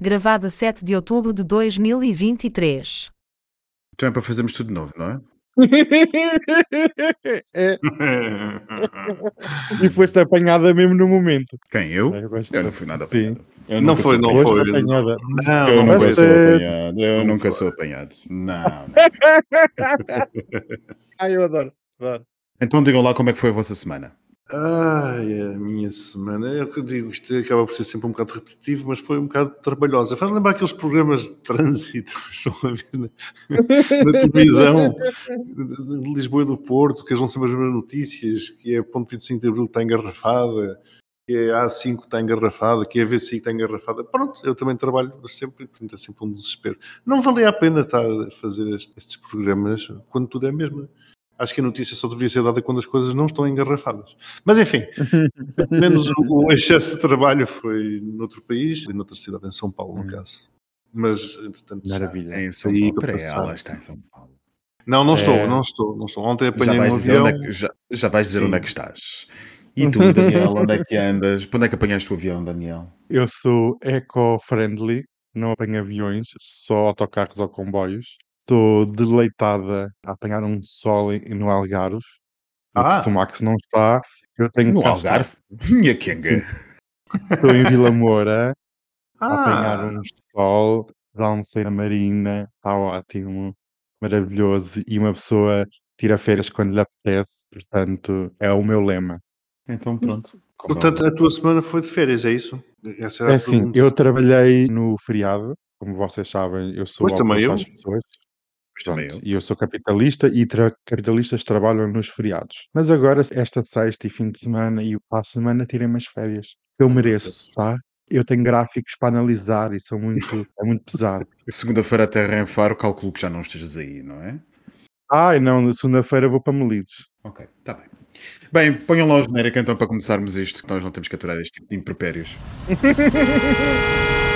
gravada 7 de outubro de 2023. Então é para fazermos tudo de novo, não é? É, e foste apanhada mesmo no momento. Quem? Eu? Eu não fui nada Sim. apanhado. Eu Não foi, não foi. apanhada. Não, Eu nunca sou apanhado. Eu não nunca foi. sou apanhado. Não, não. Ai, eu adoro. adoro. Então digam lá como é que foi a vossa semana. Ai, a minha semana, é o que eu digo, isto acaba por ser sempre um bocado repetitivo, mas foi um bocado trabalhosa. Faz lembrar aqueles programas de trânsito que estão a ver na, na televisão de Lisboa e do Porto, que eles vão sempre as mesmas notícias, que é ponto 25 de Abril está engarrafada, que é a A5 está engarrafada, que é a VCI está engarrafada. Pronto, eu também trabalho sempre, portanto é sempre um desespero. Não valia a pena estar a fazer este- estes programas quando tudo é mesmo. Acho que a notícia só deveria ser dada quando as coisas não estão engarrafadas. Mas enfim, menos o, excesso de trabalho foi noutro país e noutra cidade, em São Paulo, no Hum. caso. Mas, entretanto, já- Maravilha. Em São Aí, Paulo. para ela está em São Paulo. Não, não estou, É. não estou, não estou. Ontem apanhei um dizer avião. é que, já, já vais dizer Sim. onde é que estás. E tu, Daniel, onde é que andas? Para onde é que apanhaste o avião, Daniel? Eu sou eco-friendly, não apanho aviões, só autocarros ou comboios. Estou deleitada a apanhar um sol em- no Algarve. Porque Ah. se o Max não está, eu tenho No que cá estar. Algarve? Minha quenga. Estou em Vila Moura a apanhar Ah, um sol, já almocei na marina, está ótimo, maravilhoso. E uma pessoa tira férias quando lhe apetece, portanto, é o meu lema. Então pronto. Como portanto, é a tua semana foi de férias, é isso? Essa era É a assim, pergunta. eu trabalhei no feriado, como vocês sabem, eu sou Pois, também às eu. pessoas. Também Pronto, eu. e eu sou capitalista e tra- capitalistas trabalham nos feriados. Mas agora, esta sexta e fim de semana e para a semana, tirei umas férias. Eu mereço, tá? Eu tenho gráficos para analisar e são muito, é muito pesado. Segunda-feira a terra em Faro, calculo que já não estejas aí, não é? Ai, não, na segunda-feira vou para Melides. Ok, está bem. Bem, ponham lá o genérico então para começarmos isto, que nós não temos que aturar este tipo de impropérios.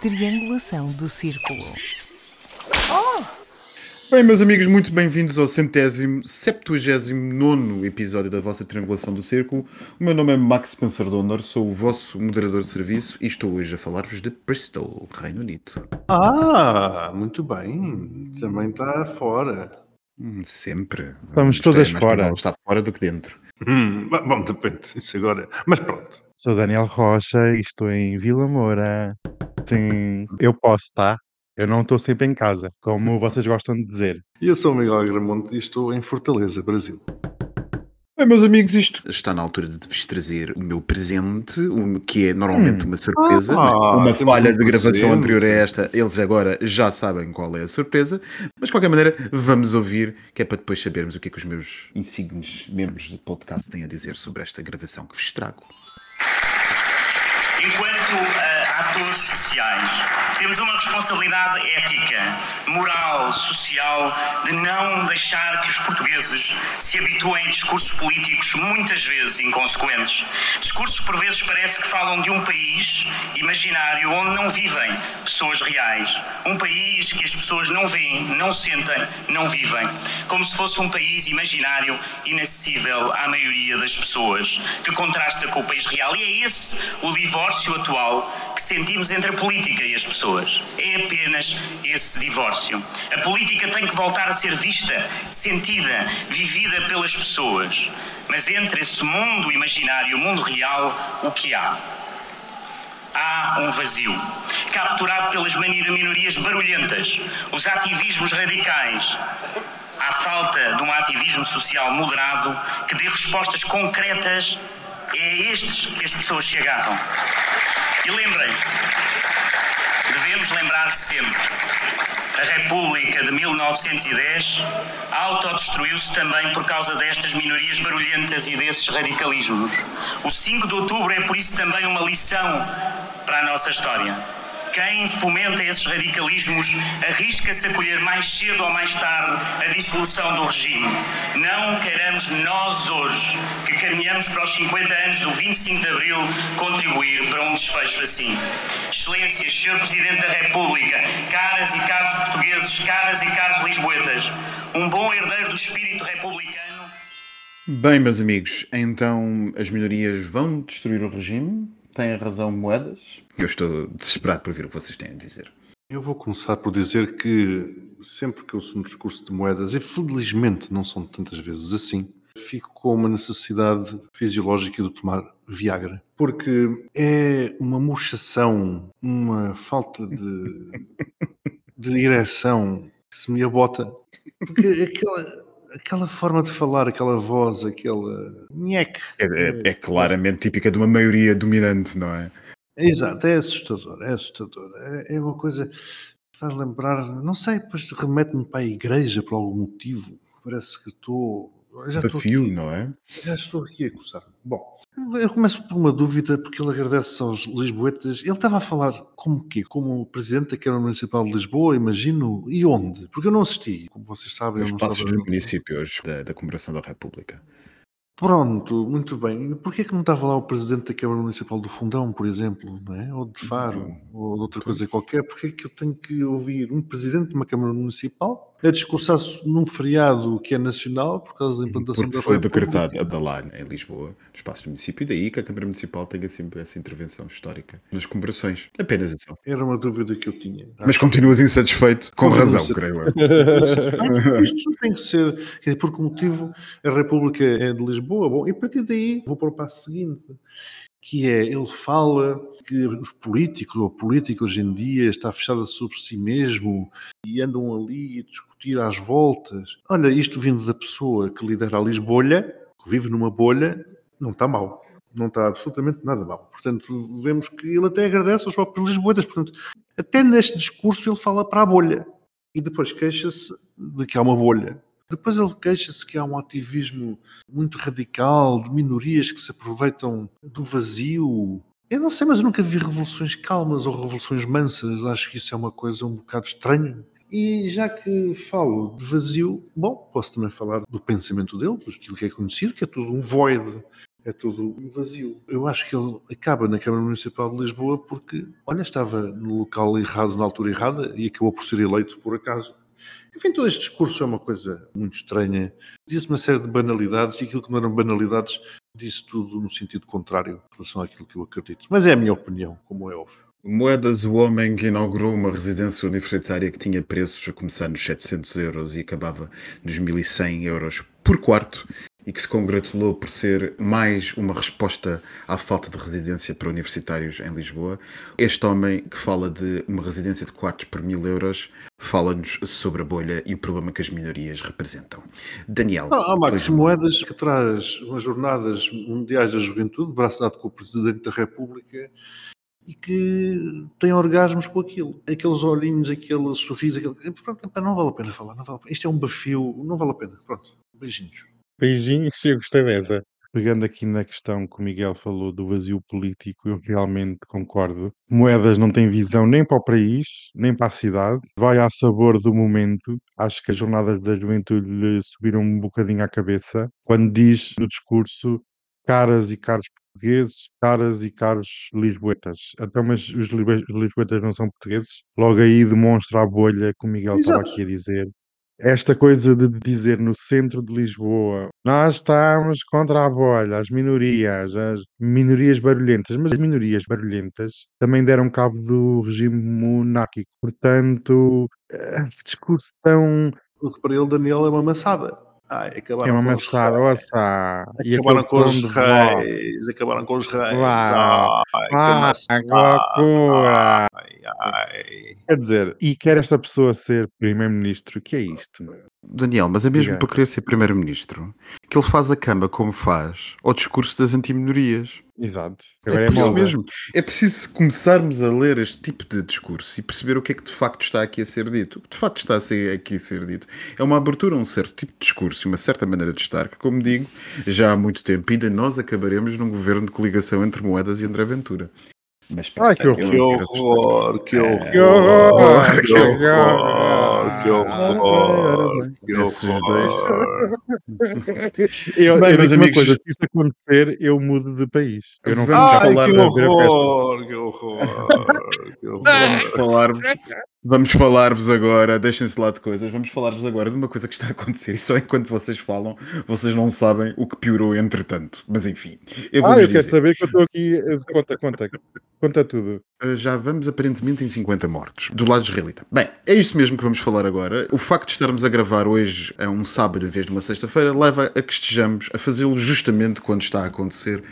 Triangulação do círculo. Bem, meus amigos, muito bem-vindos ao centésimo, septuagésimo nono episódio da vossa Triangulação do Círculo. O meu nome é Max Spencer Donner, sou o vosso moderador de serviço e estou hoje a falar-vos de Bristol, Reino Unido. Ah, muito bem. Também está fora. Hum, sempre. Estamos Isto é todas mais fora. provável estar fora do que dentro. Hum, bom, bom, depende. Isso agora. Mas pronto. Sou Daniel Rocha e estou em Vila Moura. Tem... Eu posso, tá? Eu não estou sempre em casa, como vocês gostam de dizer. E eu sou o Miguel Agramonte e estou em Fortaleza, Brasil. Bem, meus amigos, isto está na altura de vos trazer o meu presente, o que é normalmente uma surpresa. Ah, uma falha de gravação presente. anterior a esta, eles agora já sabem qual é a surpresa. Mas de qualquer maneira, vamos ouvir, que é para depois sabermos o que é que os meus insignes membros do podcast têm a dizer sobre esta gravação que vos trago. Enquanto ah, atores sociais, temos uma responsabilidade ética, moral, social, de não deixar que os portugueses se habituem a discursos políticos muitas vezes inconsequentes. Discursos por vezes parece que falam de um país imaginário onde não vivem pessoas reais. Um país que as pessoas não veem, não sentem, não vivem. Como se fosse um país imaginário inacessível à maioria das pessoas, que contrasta com o país real. E é esse o divórcio atual que sentimos entre a política e as pessoas. É apenas esse divórcio. A política tem que voltar a ser vista, sentida, vivida pelas pessoas. Mas entre esse mundo imaginário e o mundo real, o que há? Há um vazio, capturado pelas minorias barulhentas, os ativismos radicais. Há falta de um ativismo social moderado que dê respostas concretas. É a estes que as pessoas se agarram. E lembrem-se, devemos lembrar sempre. A República de 1910 autodestruiu-se também por causa destas minorias barulhentas e desses radicalismos. O 5 de outubro é por isso também uma lição para a nossa história. Quem fomenta esses radicalismos arrisca-se a colher mais cedo ou mais tarde a dissolução do regime. Não queiramos nós hoje, que caminhamos para os 50 anos do 25 de Abril, contribuir para um desfecho assim. Excelências, Sr. Presidente da República, caras e caros portugueses, caras e caros lisboetas, um bom herdeiro do espírito republicano. Bem, meus amigos, então as minorias vão destruir o regime? Tem a razão moedas? Eu estou desesperado por ouvir o que vocês têm a dizer. Eu vou começar por dizer que sempre que eu sou um discurso de moedas, e felizmente não são tantas vezes assim, fico com uma necessidade fisiológica de tomar Viagra. Porque é uma murchação, uma falta de, de ereção que se me abota. Porque aquela, aquela forma de falar, aquela voz, aquela. Nheque. É, é- é claramente típica de uma maioria dominante, não é? Exato, é assustador, é assustador. É, é uma coisa que faz lembrar, não sei, depois remete-me para a igreja por algum motivo. Parece que estou. Já Desafio, aqui, não é? já estou aqui a coçar. Bom, eu começo por uma dúvida, porque ele agradece aos Lisboetas. Ele estava a falar como quê? Como presidente da Câmara Municipal de Lisboa, imagino. E onde? Porque eu não assisti. Como vocês sabem, Os passos dos municípios da, da comemoração da República. Pronto, muito bem. E porquê que não estava lá o presidente da Câmara Municipal do Fundão, por exemplo, não é? ou de Faro, ou de outra coisa qualquer? Porquê que eu tenho que ouvir um presidente de uma Câmara Municipal a discursar-se num feriado que é nacional por causa da implantação Porque da foi decretado a Dalar em Lisboa, no espaço do município, e daí que a Câmara Municipal tenha sempre essa intervenção histórica nas comemorações. Apenas isso. Era uma dúvida que eu tinha. Mas continuas insatisfeito, com razão, creio eu. Isto tem que ser, por que motivo a República é de Lisboa? Bom, e a partir daí vou para o passo seguinte, que é, ele fala que os políticos, ou a política hoje em dia está fechada sobre si mesmo e andam ali a discutir às voltas. Olha, isto vindo da pessoa que lidera a Lisbolha, que vive numa bolha, não está mal. Não está absolutamente nada mal. Portanto, vemos que ele até agradece aos próprios lisboetas. Portanto, até neste discurso ele fala para a bolha e depois queixa-se de que há uma bolha. Depois ele queixa-se que há um ativismo muito radical de minorias que se aproveitam do vazio. Eu não sei, mas eu nunca vi revoluções calmas ou revoluções mansas. Acho que isso é uma coisa um bocado estranha. E já que falo de vazio, bom, posso também falar do pensamento dele, daquilo que é conhecido, que é tudo um void, é tudo um vazio. Eu acho que ele acaba na Câmara Municipal de Lisboa porque, olha, estava no local errado, na altura errada, e acabou por ser eleito por acaso. Enfim, todo este discurso é uma coisa muito estranha. Diz uma série de banalidades e aquilo que não eram banalidades disse tudo no sentido contrário em relação àquilo que eu acredito. Mas é a minha opinião, como é óbvio. Moedas, o homem que inaugurou uma residência universitária que tinha preços a começar nos 700 euros e acabava nos 1100 euros por quarto e que se congratulou por ser mais uma resposta à falta de residência para universitários em Lisboa. Este homem que fala de uma residência de quartos por mil euros fala-nos sobre a bolha e o problema que as minorias representam. Daniel. Ah, há Max pois- Moedas que traz umas jornadas mundiais da juventude, braço dado com o Presidente da República, e que tem orgasmos com aquilo. Aqueles olhinhos, aquele sorriso, aquele... Pronto, epá, não vale a pena falar. Não vale a pena. Isto é um bafio, não vale a pena. Pronto, beijinhos. Beijinhos, eu gostei dessa. Pegando aqui na questão que o Miguel falou do vazio político, eu realmente concordo. Moedas não tem visão nem para o país, nem para a cidade. Vai a sabor do momento. Acho que as jornadas da juventude lhe subiram um bocadinho à cabeça. Quando diz no discurso caras e caros portugueses, caras e caros lisboetas. Então, mas os lisboe- os lisboetas não são portugueses? Logo aí demonstra a bolha que o Miguel estava Exato. aqui a dizer. Esta coisa de dizer no centro de Lisboa, nós estamos contra a bolha, as minorias, as minorias barulhentas, mas as minorias barulhentas também deram cabo do regime monárquico. Portanto, eh, discurso tão. O que para ele, Daniel, é uma maçada. Ai, acabaram É uma com os maçada, reis. ouça. E Acabaram com os reis. Acabaram com os reis. Ai, que Ah, que loucura! Ai, ai. Quer dizer, e quer esta pessoa ser primeiro-ministro? Que é isto? meu? Daniel, mas é mesmo Diga. para querer ser primeiro-ministro que ele faz a cama como faz ao discurso das antiminorias. Exato. É Agora é, por isso mesmo. É preciso começarmos a ler este tipo de discurso e perceber o que é que de facto está aqui a ser dito. O que de facto está a ser aqui a ser dito é uma abertura a um certo tipo de discurso e uma certa maneira de estar que, como digo, já há muito tempo ainda nós acabaremos num governo de coligação entre Moedas e André Ventura. Mas Ai, que eu Que não quero horror, que horror, Que horror, que que horror, que horror, que Esses horror. Eu, Bem, eu meus amigos- coisa, se isso acontecer, eu mudo de país. Eu não Ai, falar que horror, que horror, que horror. Vamos falar-vos Vamos falar-vos agora, deixem-se lá de coisas, vamos falar-vos agora de uma coisa que está a acontecer e só enquanto vocês falam, vocês não sabem o que piorou entretanto. Mas enfim, eu vou Ah, eu dizer. quero saber que eu estou aqui. eh, Conta, conta, conta tudo. Uh, Já vamos aparentemente em 50 mortos do lado israelita. Bem, é isto mesmo que vamos falar agora. O facto de estarmos a gravar hoje a um sábado em vez de uma sexta-feira leva a que estejamos a fazê-lo justamente quando está a acontecer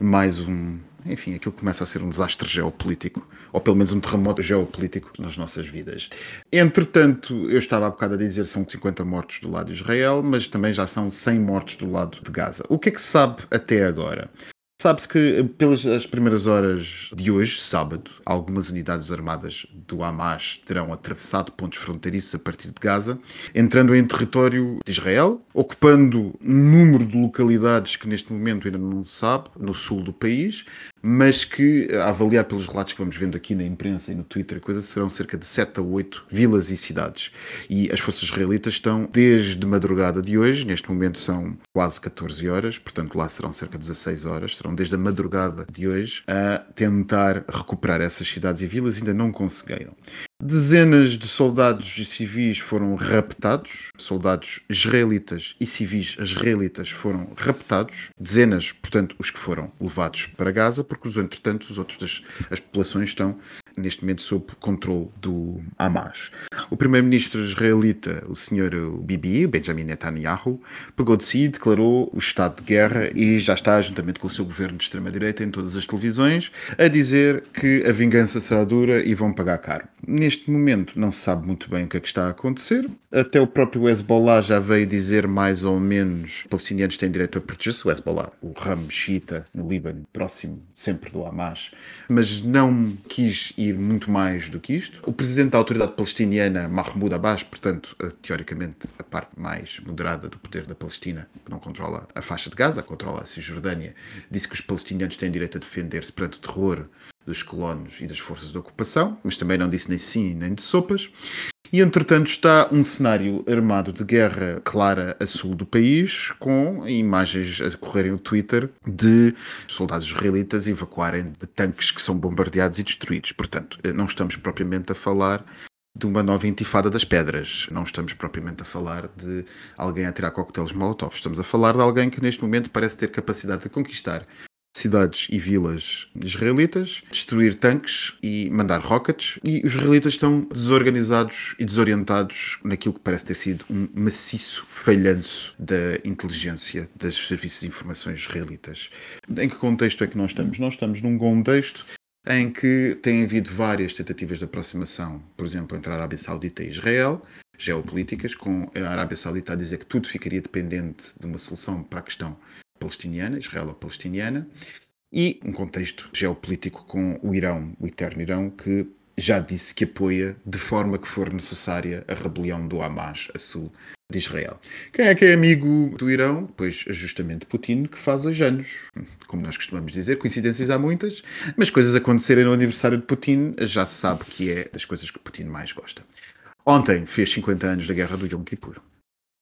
mais um. Enfim, aquilo começa a ser um desastre geopolítico, ou pelo menos um terremoto geopolítico nas nossas vidas. Entretanto, eu estava há bocado a dizer são 50 mortos do lado de Israel, mas também já são 100 mortos do lado de Gaza. O que é que se sabe até agora? Sabe-se que pelas as primeiras horas de hoje, sábado, algumas unidades armadas do Hamas terão atravessado pontos fronteiriços a partir de Gaza, entrando em território de Israel, ocupando um número de localidades que neste momento ainda não se sabe, no sul do país, mas que, a avaliar pelos relatos que vamos vendo aqui na imprensa e no Twitter, coisas serão cerca de 7 a 8 vilas e cidades. E as forças israelitas estão desde madrugada de hoje, neste momento são quase 14 horas, portanto lá serão cerca de 16 horas, serão desde a madrugada de hoje a tentar recuperar essas cidades e vilas, ainda não conseguiram. Dezenas de soldados e civis foram raptados, soldados israelitas e civis israelitas foram raptados, dezenas, portanto, os que foram levados para Gaza, porque os entretanto os outros das as populações estão neste momento sob controle do Hamas. O primeiro-ministro israelita, o senhor Bibi, Benjamin Netanyahu, pegou de si e declarou o estado de guerra e já está, juntamente com o seu governo de extrema-direita, em todas as televisões, a dizer que a vingança será dura e vão pagar caro. Neste momento não se sabe muito bem o que é que está a acontecer. Até o próprio Hezbollah já veio dizer mais ou menos que os palestinianos têm direito a proteger-se. O Hezbollah, o ramo xiita no Líbano, próximo sempre do Hamas, mas não quis ir muito mais do que isto. O presidente da autoridade palestiniana, Mahmoud Abbas, portanto, eh, teoricamente a parte mais moderada do poder da Palestina, que não controla a faixa de Gaza, controla a Cisjordânia, disse que os palestinianos têm direito a defender-se perante o terror dos colonos e das forças de ocupação, mas também não disse nem sim nem de sopas. E entretanto está um cenário armado de guerra clara a sul do país, com imagens a correrem no Twitter de soldados israelitas evacuarem de tanques que são bombardeados e destruídos. Portanto, não estamos propriamente a falar de uma nova intifada das pedras. Não estamos propriamente a falar de alguém a tirar coquetéis molotov. Estamos a falar de alguém que neste momento parece ter capacidade de conquistar cidades e vilas israelitas, destruir tanques e mandar rockets. E os israelitas estão desorganizados e desorientados naquilo que parece ter sido um maciço falhanço da inteligência dos serviços de informações israelitas. Em que contexto é que nós estamos? Nós estamos num contexto em que tem havido várias tentativas de aproximação, por exemplo, entre a Arábia Saudita e Israel, geopolíticas, com a Arábia Saudita a dizer que tudo ficaria dependente de uma solução para a questão palestiniana, israelo-palestiniana, e um contexto geopolítico com o Irão, o eterno Irão, que já disse que apoia de forma que for necessária a rebelião do Hamas a sul de Israel. Quem é que é amigo do Irão? Pois justamente Putin, que faz hoje anos. Como nós costumamos dizer, coincidências há muitas, mas coisas acontecerem no aniversário de Putin já se sabe que é das coisas que Putin mais gosta. Ontem fez 50 anos da guerra do Yom Kippur.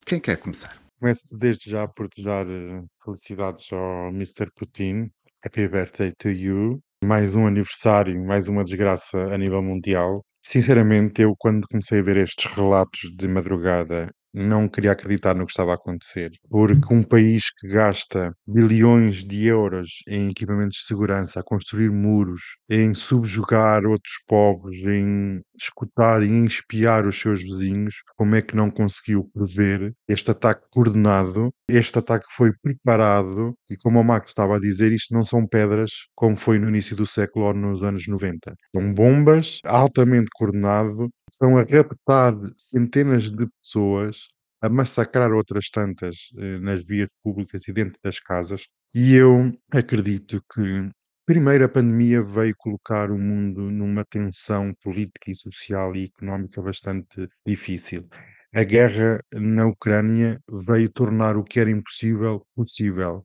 Quem quer começar? Começo desde já por desejar eh, felicidades ao Mr. Putin. Happy birthday to you. Mais um aniversário, mais uma desgraça a nível mundial. Sinceramente, eu quando comecei a ver estes relatos de madrugada, não queria acreditar no que estava a acontecer. Porque um país que gasta bilhões de euros em equipamentos de segurança, a construir muros, em subjugar outros povos, em escutar e espiar os seus vizinhos, como é que não conseguiu prever este ataque coordenado? Este ataque foi preparado e, como o Max estava a dizer, isto não são pedras como foi no início do século ou nos anos 90. São bombas altamente coordenado, estão a raptar centenas de pessoas, a massacrar outras tantas eh, nas vias públicas e dentro das casas. E eu acredito que Primeiro, a pandemia veio colocar o mundo numa tensão política e social e económica bastante difícil. A guerra na Ucrânia veio tornar o que era impossível possível.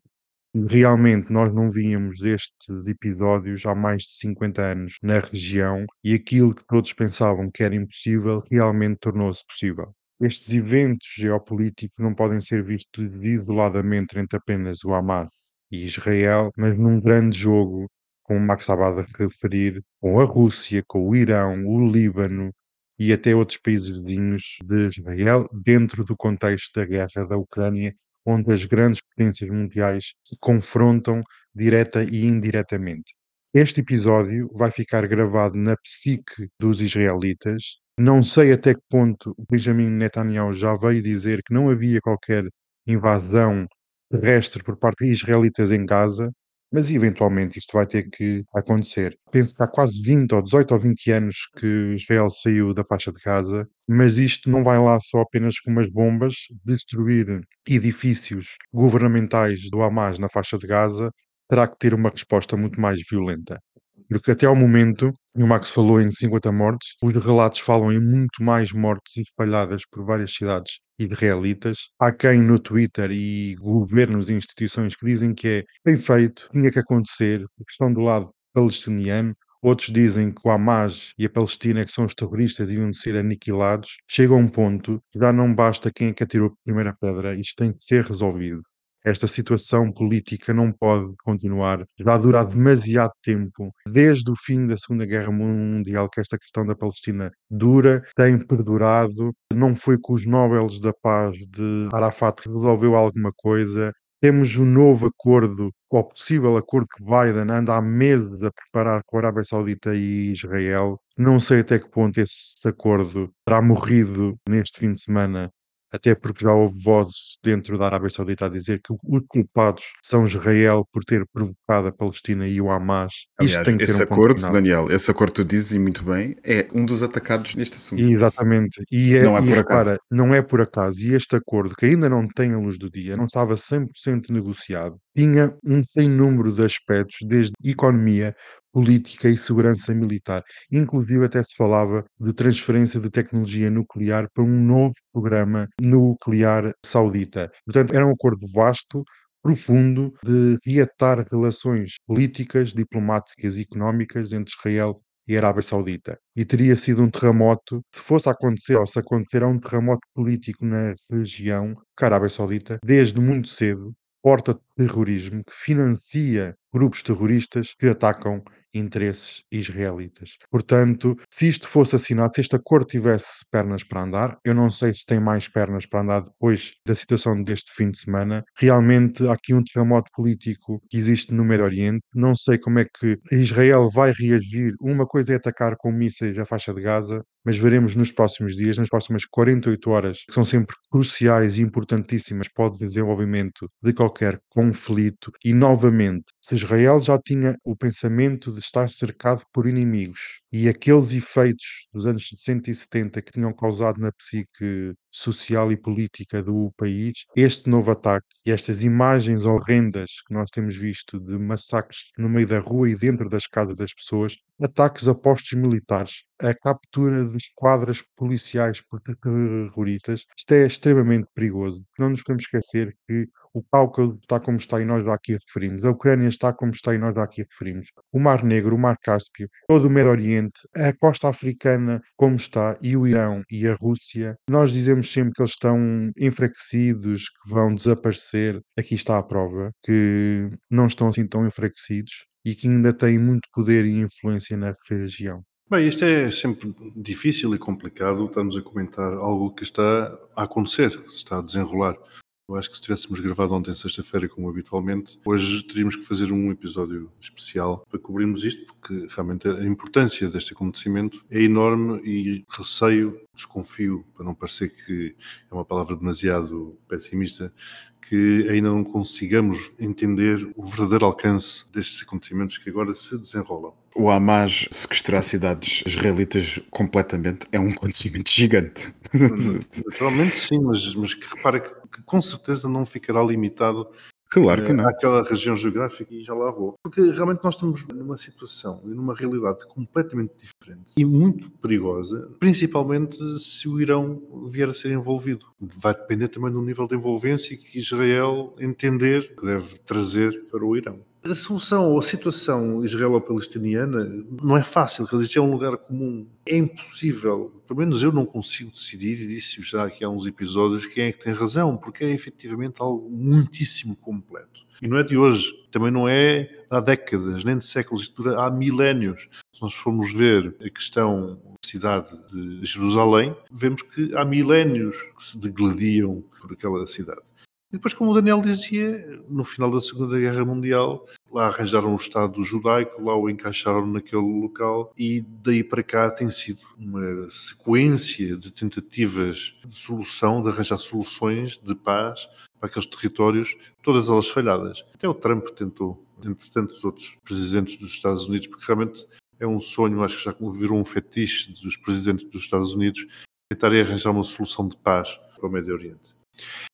Realmente nós não víamos estes episódios há mais de 50 anos na região e aquilo que todos pensavam que era impossível realmente tornou-se possível. Estes eventos geopolíticos não podem ser vistos isoladamente entre apenas o Hamas e Israel, mas num grande jogo, como o Max estava a referir, com a Rússia, com o Irão, o Líbano, e até outros países vizinhos de Israel, dentro do contexto da guerra da Ucrânia, onde as grandes potências mundiais se confrontam direta e indiretamente. Este episódio vai ficar gravado na psique dos israelitas. Não sei até que ponto o Benjamin Netanyahu já veio dizer que não havia qualquer invasão terrestre por parte de israelitas em Gaza, mas eventualmente isto vai ter que acontecer. Penso que há quase 20 ou 18 ou 20 anos que Israel saiu da faixa de Gaza, mas isto não vai lá só apenas com umas bombas, destruir edifícios governamentais do Hamas na faixa de Gaza, terá que ter uma resposta muito mais violenta. Porque até ao momento, e o Max falou em 50 mortes, os relatos falam em muito mais mortes espalhadas por várias cidades israelitas. Há quem no Twitter e governos e instituições que dizem que é bem feito, tinha que acontecer, porque estão do lado palestiniano, Outros dizem que o Hamas e a Palestina, que são os terroristas, iam ser aniquilados. Chega a um ponto que já não basta quem é que atirou a primeira pedra, isto tem que ser resolvido. Esta situação política não pode continuar. Já dura demasiado tempo, desde o fim da Segunda Guerra Mundial, que esta questão da Palestina dura, tem perdurado. Não foi com os Nobels da Paz de Arafat que resolveu alguma coisa. Temos um novo acordo, ou possível acordo que Biden anda há meses a preparar com a Arábia Saudita e Israel. Não sei até que ponto esse acordo terá morrido neste fim de semana até porque já houve vozes dentro da Arábia Saudita a dizer que os culpados são Israel por ter provocado a Palestina e o Hamas. Aliás, Isto tem que esse um acordo. Daniel, esse acordo que tu dizes e muito bem, é um dos atacados neste assunto. Exatamente. E, é, não é por acaso. não é por acaso. E este acordo, que ainda não tem a luz do dia, não estava 100% negociado, tinha um sem número de aspectos, desde economia, política e segurança militar. Inclusive até se falava de transferência de tecnologia nuclear para um novo programa nuclear saudita. Portanto, era um acordo vasto, profundo, de reatar relações políticas, diplomáticas e económicas entre Israel e Arábia Saudita. E teria sido um terremoto, se fosse acontecer, ou se acontecer, um terremoto político na região, que a Arábia Saudita, desde muito cedo, porta terrorismo, que financia grupos terroristas que atacam interesses israelitas. Portanto, se isto fosse assinado, se este acordo tivesse pernas para andar, eu não sei se tem mais pernas para andar depois da situação deste fim de semana. Realmente há aqui um terremoto político que existe no Médio Oriente. Não sei como é que Israel vai reagir. Uma coisa é atacar com mísseis a faixa de Gaza, mas veremos nos próximos dias, nas próximas 48 horas, que são sempre cruciais e importantíssimas para o desenvolvimento de qualquer conflito. E novamente, se Israel já tinha o pensamento de estar cercado por inimigos e aqueles efeitos dos anos 60 e 70 que tinham causado na psique social e política do país, este novo ataque e estas imagens horrendas que nós temos visto de massacres no meio da rua e dentro das casas das pessoas, ataques a postos militares, a captura de esquadras policiais por terroristas, isto é extremamente perigoso. Não nos podemos esquecer que o Cáucaso está como está e nós já aqui referimos. A Ucrânia está como está e nós já aqui referimos. O Mar Negro, o Mar Cáspio, todo o Médio Oriente, a costa africana como está e o Irão e a Rússia. Nós dizemos sempre que eles estão enfraquecidos, que vão desaparecer. Aqui está a prova que não estão assim tão enfraquecidos e que ainda têm muito poder e influência na região. Bem, isto é sempre difícil e complicado. Estamos a comentar algo que está a acontecer, que se está a desenrolar. Eu acho que se tivéssemos gravado ontem, sexta-feira, como habitualmente, hoje teríamos que fazer um episódio especial para cobrirmos isto, porque realmente a importância deste acontecimento é enorme e receio, desconfio, para não parecer que é uma palavra demasiado pessimista, que ainda não consigamos entender o verdadeiro alcance destes acontecimentos que agora se desenrolam. O Hamas sequestrar cidades israelitas completamente é um acontecimento gigante. Naturalmente sim, mas, mas que repara que, que com certeza não ficará limitado Claro que não. Aquela região geográfica e já lá vou. Porque realmente nós estamos numa situação e numa realidade completamente diferente e muito perigosa, principalmente se o Irão vier a ser envolvido. Vai depender também do nível de envolvência que Israel entender que deve trazer para o Irão. A solução ou a situação israelo-palestiniana não é fácil, porque isto é um lugar comum. É impossível, pelo menos eu não consigo decidir, e disse já aqui há uns episódios, quem é que tem razão, porque é efetivamente algo muitíssimo completo. E não é de hoje, também não é há décadas, nem de séculos, isto dura há milénios. Se nós formos ver a questão cidade de Jerusalém, vemos que há milénios que se degladiam por aquela cidade. E depois, como o Daniel dizia, no final da Segunda Guerra Mundial, lá arranjaram o Estado judaico, lá o encaixaram naquele local e daí para cá tem sido uma sequência de tentativas de solução, de arranjar soluções de paz para aqueles territórios, todas elas falhadas. Até o Trump tentou, entre tantos outros presidentes dos Estados Unidos, porque realmente é um sonho, acho que já virou um fetiche dos presidentes dos Estados Unidos, tentarem arranjar uma solução de paz para o Médio Oriente.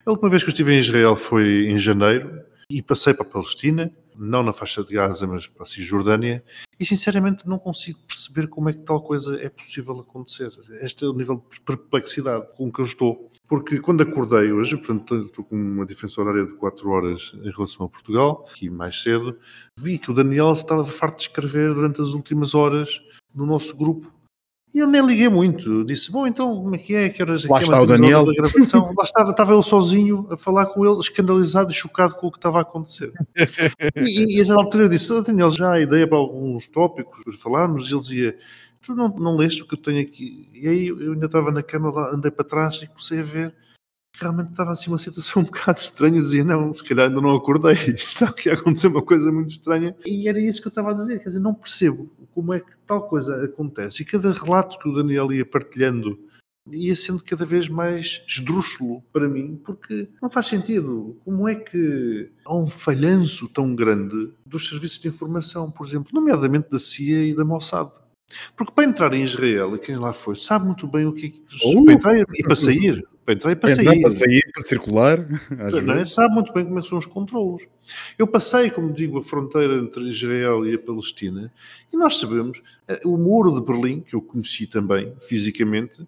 A última vez que eu estive em Israel foi em janeiro e passei para a Palestina, não na faixa de Gaza, mas para a Cisjordânia, e sinceramente não consigo perceber como é que tal coisa é possível acontecer. Este é o nível de perplexidade com que eu estou. Porque quando acordei hoje, portanto estou com uma diferença horária de 4 horas em relação a Portugal, aqui mais cedo, vi que o Daniel estava farto de escrever durante as últimas horas no nosso grupo e eu nem liguei muito. Disse, bom, então como é que é? Que horas Lá está o Daniel. Da gravação? Lá estava, estava ele sozinho a falar com ele, escandalizado e chocado com o que estava a acontecer. e, e a altura eu disse, oh, Daniel, já há ideia para alguns tópicos para falarmos? E ele dizia, tu não, não leste o que eu tenho aqui? E aí eu ainda estava na cama, lá, andei para trás e comecei a ver realmente estava assim uma situação um bocado estranha, dizia, não, se calhar ainda não acordei, está aqui a acontecer uma coisa muito estranha. E era isso que eu estava a dizer, quer dizer, não percebo como é que tal coisa acontece. E cada relato que o Daniel ia partilhando ia sendo cada vez mais esdrúxulo para mim, porque não faz sentido. Como é que há um falhanço tão grande dos serviços de informação, por exemplo, nomeadamente da CIA e da Mossad? Porque para entrar em Israel, e quem lá foi, sabe muito bem o que é que... Uh! Para entrar e para sair para entrar e para entrar, sair. Para sair, para circular. É? Sabe muito bem como é são os controlos. Eu passei, como digo, a fronteira entre Israel e a Palestina e nós sabemos, eh, o muro de Berlim, que eu conheci também fisicamente,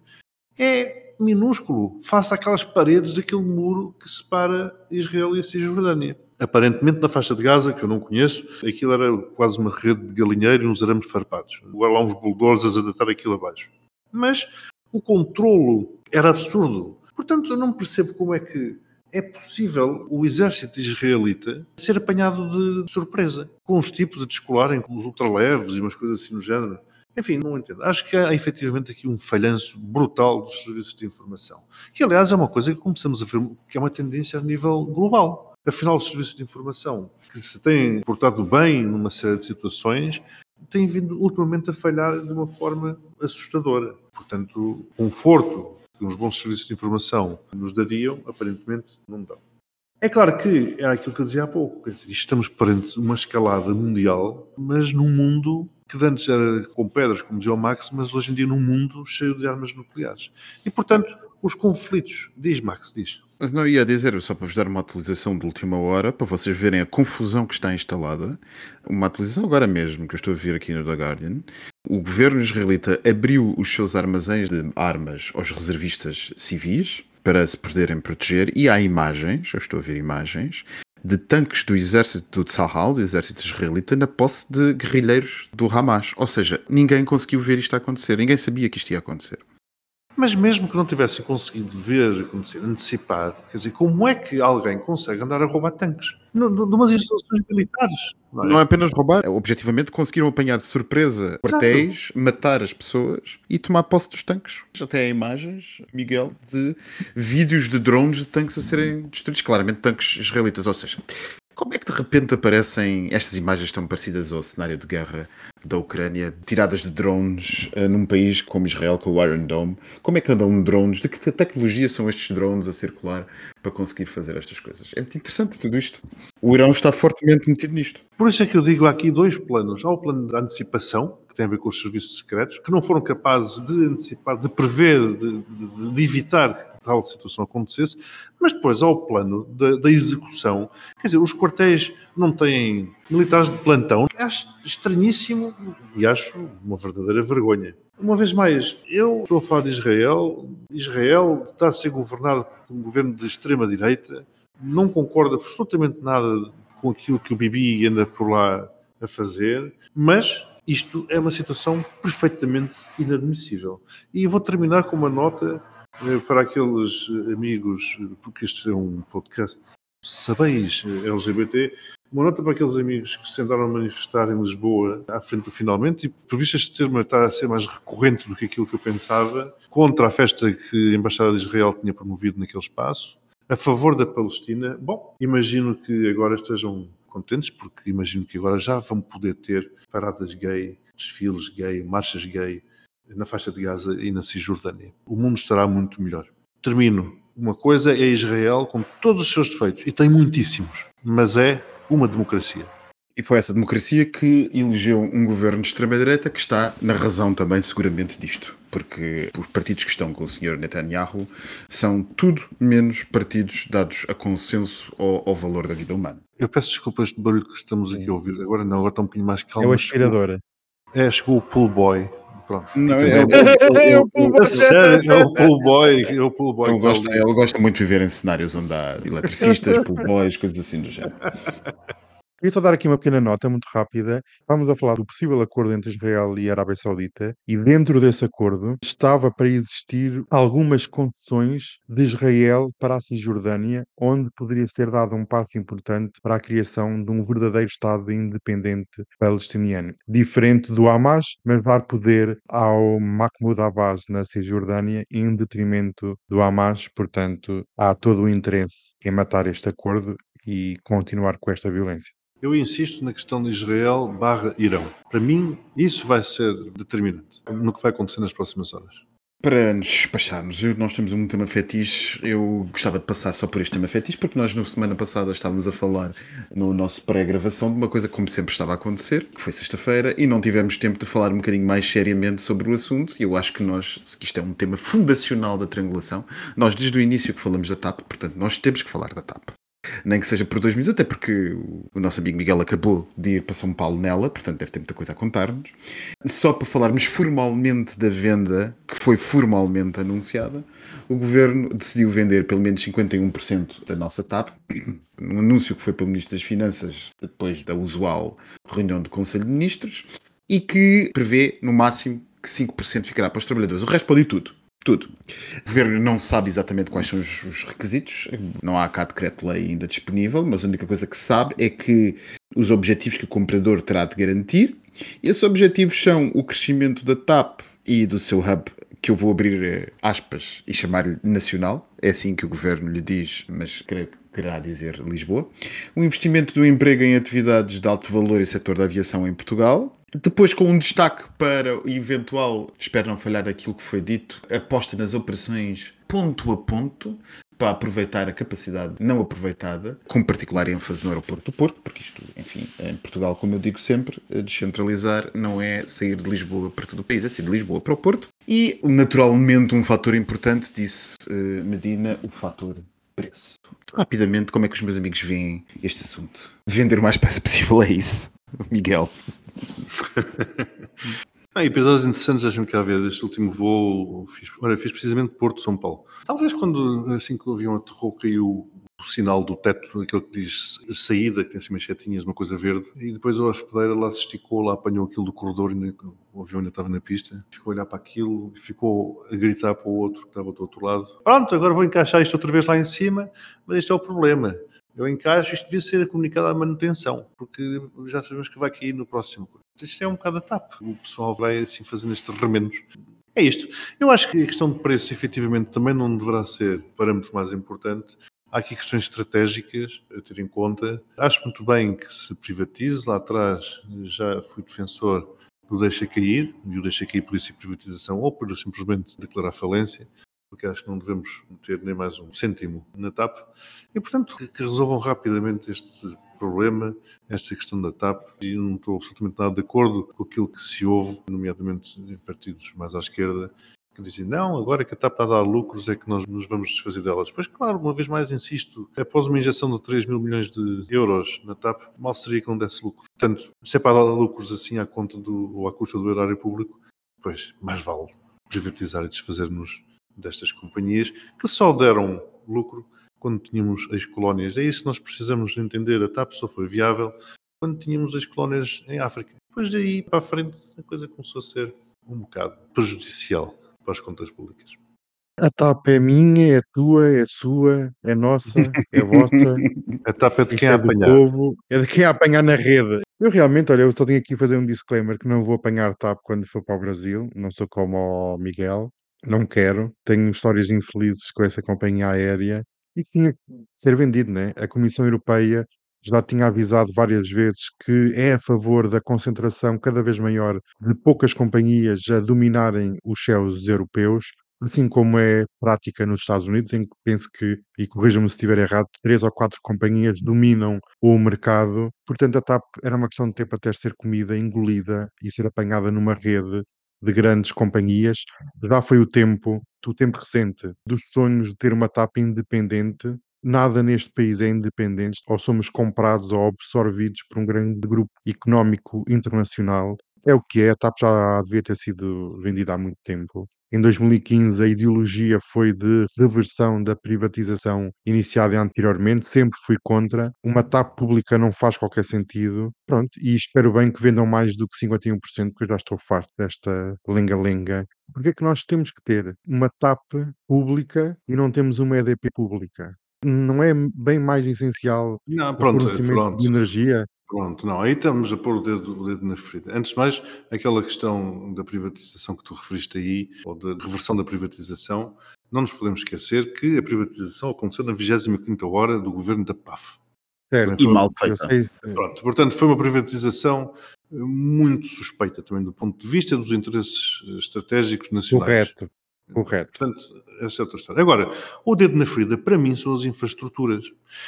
é minúsculo face àquelas paredes daquele muro que separa Israel e a Cisjordânia. Aparentemente na faixa de Gaza, que eu não conheço, aquilo era quase uma rede de galinheiro e uns arames farpados. Agora lá uns bulldozers a deitar aquilo abaixo. Mas o controlo era absurdo. Portanto, eu não percebo como é que é possível o exército israelita ser apanhado de surpresa, com os tipos a descolarem como os ultraleves e umas coisas assim no género. Enfim, não entendo. Acho que há efetivamente aqui um falhanço brutal dos serviços de informação, que aliás é uma coisa que começamos a ver que é uma tendência a nível global. Afinal, os serviços de informação que se têm portado bem numa série de situações têm vindo ultimamente a falhar de uma forma assustadora. Portanto, conforto que uns bons serviços de informação nos dariam, aparentemente não dão. É claro que era aquilo que eu dizia há pouco, estamos perante uma escalada mundial, mas num mundo que antes era com pedras, como dizia o Max, mas hoje em dia num mundo cheio de armas nucleares. E, portanto, os conflitos, diz Max, diz. Mas não ia dizer, só para vos dar uma atualização de última hora, para vocês verem a confusão que está instalada. Uma atualização agora mesmo, que eu estou a ver aqui no The Guardian. O governo israelita abriu os seus armazéns de armas aos reservistas civis para se poderem proteger e há imagens, eu estou a ver imagens, de tanques do exército do Tzahal, do exército israelita, na posse de guerrilheiros do Hamas. Ou seja, ninguém conseguiu ver isto acontecer, ninguém sabia que isto ia acontecer. Mas mesmo que não tivessem conseguido ver, acontecer, antecipar, quer dizer, como é que alguém consegue andar a roubar tanques? De umas instalações militares. Não é? não é apenas roubar, objetivamente conseguiram apanhar de surpresa quartéis, matar as pessoas e tomar posse dos tanques. Já tem imagens, Miguel, de vídeos de drones de tanques a serem destruídos. Claramente tanques israelitas, ou seja, como é que de repente aparecem estas imagens tão parecidas ao cenário de guerra da Ucrânia, tiradas de drones uh, num país como Israel, com o Iron Dome? Como é que andam drones? De que tecnologia são estes drones a circular para conseguir fazer estas coisas? É muito interessante tudo isto. O Irão está fortemente metido nisto. Por isso é que eu digo aqui dois planos. Há o plano de antecipação, que tem a ver com os serviços secretos, que não foram capazes de antecipar, de prever, de, de, de evitar tal situação acontecesse, mas depois ao plano da, da, execução, quer dizer, os quartéis não têm militares de plantão. Acho estranhíssimo e acho uma verdadeira vergonha. Uma vez mais, eu estou a falar de Israel. Israel está a ser governado por um governo de extrema-direita, não concorda absolutamente nada com aquilo que o Bibi anda por lá a fazer, mas isto é uma situação perfeitamente inadmissível. E vou terminar com uma nota para aqueles amigos, porque este é um podcast sabeis LGBT, Uma nota para aqueles amigos que se andaram a manifestar em Lisboa, à frente do finalmente, e por visto este termo está a ser mais recorrente do que aquilo que eu pensava, contra a festa que a Embaixada de Israel tinha promovido naquele espaço, a favor da Palestina. Bom, imagino que agora estejam contentes, porque imagino que agora já vão poder ter paradas gay, desfiles gay, marchas gay na faixa de Gaza e na Cisjordânia. O mundo estará muito melhor. Termino. Uma coisa é Israel com todos os seus defeitos, e tem muitíssimos, mas é uma democracia. E foi essa democracia que elegeu um governo de extrema-direita que está na razão também, seguramente, disto. Porque os partidos que estão com o Sr. Netanyahu são tudo menos partidos dados a consenso ao, ao valor da vida humana. Eu peço desculpa este barulho que estamos aqui a ouvir. Agora não, agora está um bocadinho mais calmo. É o aspiradora. É, chegou o pull boy. Pronto. Não, é, É o pull boy. Sério, é o pull boy. É o pull boy. ele, gosta, ele gosta muito de viver em cenários onde há eletricistas, pull boys, coisas assim do género. Queria só dar aqui uma pequena nota muito rápida. Estávamos a falar do possível acordo entre Israel e a Arábia Saudita e dentro desse acordo estava para existir algumas concessões de Israel para a Cisjordânia, onde poderia ser dado um passo importante para a criação de um verdadeiro Estado independente palestiniano. Diferente do Hamas, mas dar poder ao Mahmoud Abbas na Cisjordânia em detrimento do Hamas. Portanto, há todo o interesse em matar este acordo e continuar com esta violência. Eu insisto na questão de Israel barra Irão. Para mim, isso vai ser determinante no que vai acontecer nas próximas horas. Para nos despacharmos, nós temos um tema fetiche. Eu gostava de passar só por este tema fetiche, porque nós, na semana passada, estávamos a falar no nosso pré-gravação de uma coisa que, como sempre, estava a acontecer, que foi sexta-feira, e não tivemos tempo de falar um bocadinho mais seriamente sobre o assunto. E eu acho que nós, que isto é um tema fundacional da triangulação, nós, desde o início, que falamos da TAP, portanto, nós temos que falar da TAP. Nem que seja por dois minutos, até porque o- nosso amigo Miguel acabou de ir para São Paulo nela, portanto deve ter muita coisa a contar-nos. Só para falarmos formalmente da venda, que foi formalmente anunciada, o governo decidiu vender pelo menos 51% da nossa TAP, um anúncio que foi pelo Ministro das Finanças depois da usual reunião do Conselho de Ministros, e que prevê no máximo que 5% ficará para os trabalhadores. O resto pode ir tudo. Tudo. O governo não sabe exatamente quais são os, os requisitos, não há cá decreto-lei ainda disponível, mas a única coisa que sabe é que os objetivos que o comprador terá de garantir, esses objetivos são o crescimento da TAP e do seu hub, que eu vou abrir eh, aspas e chamar-lhe nacional, é assim que o governo lhe diz, mas creio que quererá dizer Lisboa, o investimento do emprego em atividades de alto valor e setor da aviação em Portugal, depois, com um destaque para o eventual, espero não falhar daquilo que foi dito, aposta nas operações ponto a ponto, para aproveitar a capacidade não aproveitada, com particular ênfase no aeroporto do Porto, porque isto, enfim, em Portugal, como eu digo sempre, descentralizar não é sair de Lisboa para todo o país, é sair de Lisboa para o Porto. E, naturalmente, um fator importante, disse eh, Medina, o fator preço. Rapidamente, como é que os meus amigos veem este assunto? Vender o mais depressa possível é isso, Miguel. Ah, episódios interessantes, deixa-me cá ver. Este último voo, fiz, fiz precisamente Porto, São Paulo. Talvez quando, assim que o avião aterrou, caiu o sinal do teto, aquele que diz saída, que tem assim umas setinhas, uma coisa verde, e depois a hospedeira lá se esticou, lá apanhou aquilo do corredor, ainda, o avião ainda estava na pista, ficou a olhar para aquilo, ficou a gritar para o outro que estava do outro lado. Pronto, agora vou encaixar isto outra vez lá em cima, mas este é o problema. Eu encaixo, isto devia ser comunicado à manutenção, porque já sabemos que vai cair no próximo. Isto é um bocado a TAP. O pessoal vai assim fazendo estes remendos. É isto. Eu acho que a questão de preço, efetivamente, também não deverá ser parâmetro mais importante. Há aqui questões estratégicas a ter em conta. Acho muito bem que se privatize. Lá atrás já fui defensor do deixa cair, e o deixa cair por isso e privatização, ou por simplesmente declarar falência, porque acho que não devemos ter nem mais um cêntimo na TAP. E, portanto, que, que resolvam rapidamente este problema, esta questão da TAP, e não estou absolutamente nada de acordo com aquilo que se ouve, nomeadamente em partidos mais à esquerda, que dizem, não, agora que a TAP está a dar lucros é que nós nos vamos desfazer delas. Pois claro, uma vez mais insisto, após uma injeção de 3 mil milhões de euros na TAP, mal seria que não desse lucro. Portanto, se é para dar lucros assim à conta do, ou à custa do erário público, pois mais vale privatizar e desfazer-nos destas companhias que só deram lucro quando tínhamos as colónias. É isso que nós precisamos entender. A TAP só foi viável quando tínhamos as colónias em África. Depois daí para a frente a coisa começou a ser um bocado prejudicial para as contas públicas. A TAP é minha, é tua, é sua, é nossa, é vossa. A TAP é de quem é do apanhar. povo, é de quem a apanhar na rede. Eu realmente, olha, eu só tenho aqui a fazer um disclaimer que não vou apanhar TAP quando for para o Brasil. Não sou como o Miguel, não quero. Tenho histórias infelizes com essa companhia aérea e que tinha que ser vendido, né? A Comissão Europeia já tinha avisado várias vezes que é a favor da concentração cada vez maior de poucas companhias a dominarem os céus europeus, assim como é prática nos Estados Unidos, em que penso que, e corrija-me se estiver errado, três ou quatro companhias dominam o mercado. Portanto, a TAP era uma questão de tempo até ser comida, engolida e ser apanhada numa rede de grandes companhias. Já foi o tempo, do tempo recente, dos sonhos de ter uma TAP independente Nada neste país é independente, ou somos comprados ou absorvidos por um grande grupo económico internacional. É o que é, a TAP já devia ter sido vendida há muito tempo. Em 2015, a ideologia foi de reversão da privatização iniciada anteriormente, sempre fui contra. Uma TAP pública não faz qualquer sentido. Pronto, e espero bem que vendam mais do que 51%, porque eu já estou farto desta lenga-lenga. Porque é que nós temos que ter uma TAP pública e não temos uma EDP pública? Não é bem mais essencial Não, o pronto, fornecimento pronto. de energia? Pronto, não, aí estamos a pôr o dedo, o dedo na ferida. Antes de mais, aquela questão da privatização que tu referiste aí, ou da reversão da privatização, não nos podemos esquecer que a privatização aconteceu na 25ª hora do governo da PAF. Certo, E mal eu feita. sei, Pronto, portanto, foi uma privatização eh, muito suspeita também do ponto de vista dos interesses eh, estratégicos nacionais. correto, correto. Portanto, essa é outra história. Agora, o dedo na ferida, para mim, são as infraestruturas.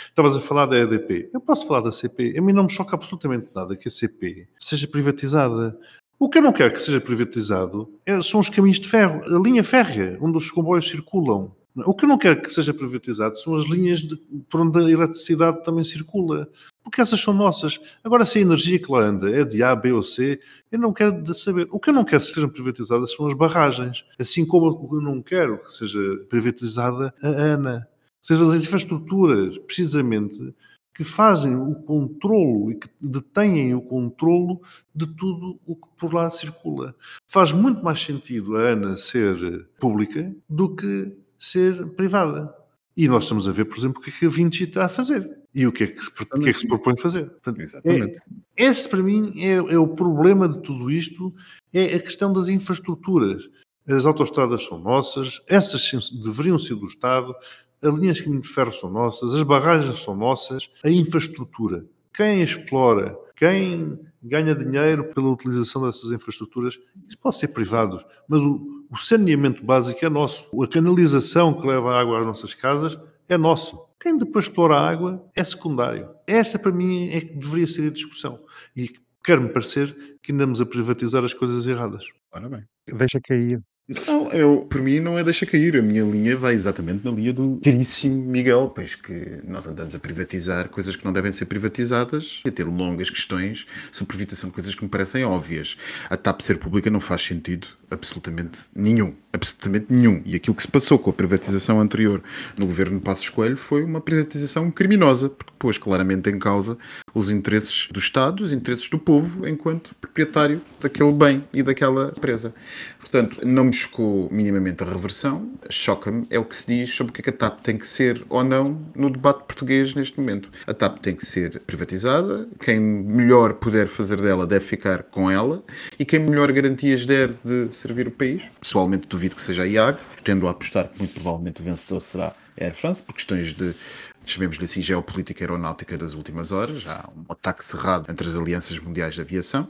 Estavas a falar da EDP. Eu posso falar da CP. A mim não me choca absolutamente nada que a CP seja privatizada. O que eu não quero que seja privatizado é- são os caminhos de ferro, a linha férrea, onde os comboios circulam. O que eu não quero que seja privatizado são as linhas de- por onde a eletricidade também circula. Porque essas são nossas. Agora, se a energia que lá anda é de A, B ou C, eu não quero saber. O que eu não quero que sejam privatizadas são as barragens. Assim como eu não quero que seja privatizada a ANA. Sejam as infraestruturas, precisamente, que fazem o controlo e que detêm o controlo de tudo o que por lá circula. Faz muito mais sentido a ANA ser pública do que ser privada. E nós estamos a ver, por exemplo, o que é que a Vinci está a fazer. E o que é que se, que é que se propõe fazer. Portanto, Exatamente. é- esse, para mim, é, é o problema de tudo isto, é a questão das infraestruturas. As autoestradas são nossas, essas deveriam ser do Estado, as linhas de caminho de ferro são nossas, as barragens são nossas, a infraestrutura. Quem explora, quem ganha dinheiro pela utilização dessas infraestruturas, isso pode ser privado, mas o, o saneamento básico é nosso. A canalização que leva a água às nossas casas é nosso. Quem depois explora a água é secundário. Esta, para mim, é que deveria ser a discussão. E quer-me parecer que andamos a privatizar as coisas erradas. Ora bem. Deixa cair. Não, eu, por mim não é deixa cair. A minha linha vai exatamente na linha do caríssimo Miguel, pois que nós andamos a privatizar coisas que não devem ser privatizadas e a ter longas questões sobre privatização de coisas que me parecem óbvias. A TAP ser pública não faz sentido absolutamente nenhum. Absolutamente nenhum. E aquilo que se passou com a privatização anterior no governo de Passos Coelho foi uma privatização criminosa, porque pôs claramente em causa os interesses do Estado, os interesses do povo, enquanto proprietário daquele bem e daquela empresa. Portanto, não me chocou minimamente a reversão, choca-me é o que se diz sobre o que é que a TAP tem que ser ou não no debate português neste momento. A TAP tem que ser privatizada, quem melhor puder fazer dela deve ficar com ela e quem melhor garantias der de servir o país, pessoalmente duvido que seja a IAG, tendo a apostar que muito provavelmente o vencedor será a Air France, por questões de chamemos-lhe assim, geopolítica aeronáutica das últimas horas, há um ataque cerrado entre as alianças mundiais de aviação,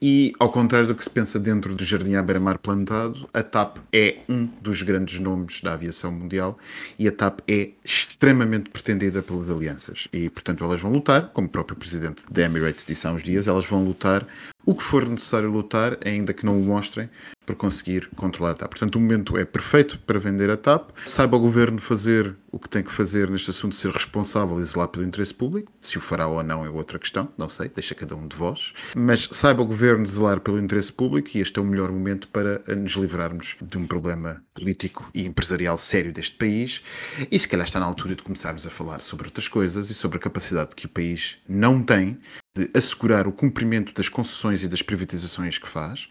e, ao contrário do que se pensa dentro do Jardim à Beira-Mar plantado, a TAP é um dos grandes nomes da aviação mundial e a TAP é extremamente pretendida pelas alianças. E, portanto, elas vão lutar, como o próprio presidente da Emirates disse há uns dias, elas vão lutar o que for necessário lutar, ainda que não o mostrem, para conseguir controlar a TAP. Portanto, o momento é perfeito para vender a TAP. Saiba o governo fazer o que tem que fazer neste assunto, ser responsável e zelar pelo interesse público. Se o fará ou não é outra questão, não sei, deixa cada um de vós. Mas saiba o governo zelar pelo interesse público e este é o melhor momento para nos livrarmos de um problema político e empresarial sério deste país. E se calhar está na altura de começarmos a falar sobre outras coisas e sobre a capacidade que o país não tem de assegurar o cumprimento das concessões e das privatizações que faz,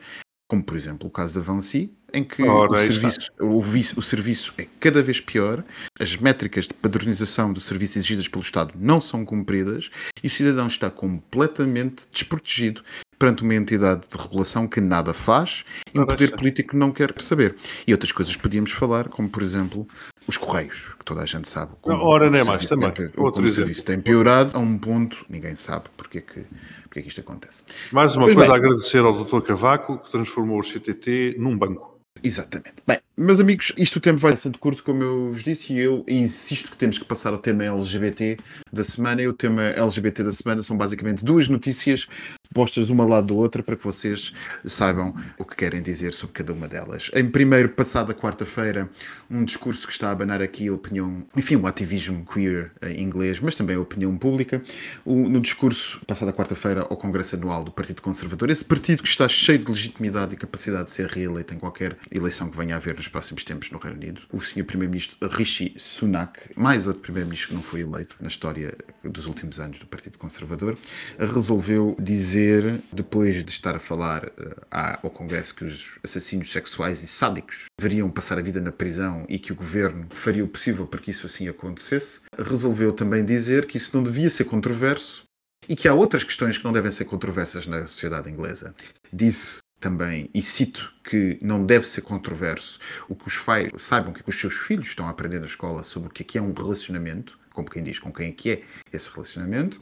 como por exemplo o caso da Vancy, em que Ora, o, serviço, o, vice- o serviço é cada vez pior, as métricas de padronização do serviço exigidas pelo Estado não são cumpridas e o cidadão está completamente desprotegido perante uma entidade de regulação que nada faz e um poder político que não quer saber. E outras coisas podíamos falar, como por exemplo os Correios, que toda a gente sabe. como Ora, nem mais, também. tem- Outro como o serviço tem piorado a um ponto, ninguém sabe porque é que, porque é que isto acontece. Mais uma Pois coisa bem. a agradecer ao Dr. Cavaco, que transformou o CTT num banco. Exatamente. Bem, meus amigos, isto o tempo vai sendo curto, como eu vos disse, e eu insisto que temos que passar ao tema LGBT da semana. E o tema LGBT da semana são basicamente duas notícias postas uma ao lado da outra para que vocês saibam o que querem dizer sobre cada uma delas. Em primeiro, passada quarta-feira, um discurso que está a abanar aqui a opinião, enfim, o ativismo queer em inglês, mas também a opinião pública. O- no discurso, passada quarta-feira, ao Congresso Anual do Partido Conservador, esse partido que está cheio de legitimidade e capacidade de ser reeleito em qualquer eleição que venha a haver nos próximos tempos no Reino Unido, o Sr. Primeiro-Ministro Rishi Sunak, mais outro Primeiro-Ministro que não foi eleito na história dos últimos anos do Partido Conservador, resolveu dizer, depois de estar a falar eh, ao Congresso que os assassinos sexuais e sádicos deveriam passar a vida na prisão e que o governo faria o possível para que isso assim acontecesse, resolveu também dizer que isso não devia ser controverso e que há outras questões que não devem ser controversas na sociedade inglesa. Disse também, e cito, que não deve ser controverso o que os pais saibam é que os seus filhos estão a aprender na escola sobre o que é que é um relacionamento, como quem diz, com quem é que é esse relacionamento.